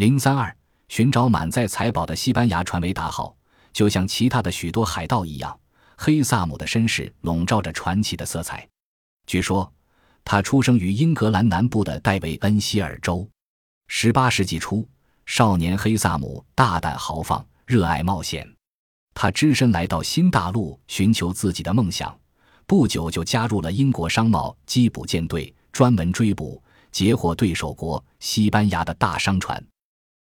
零三二寻找满载财宝的西班牙船为大号就像其他的许多海盗一样黑萨姆的身世笼罩着传奇的色彩。据说他出生于英格兰南部的戴维恩希尔州。十八世纪初少年黑萨姆大胆豪放热爱冒险。他只身来到新大陆寻求自己的梦想不久就加入了英国商贸缉捕舰队专门追捕截获对手国西班牙的大商船。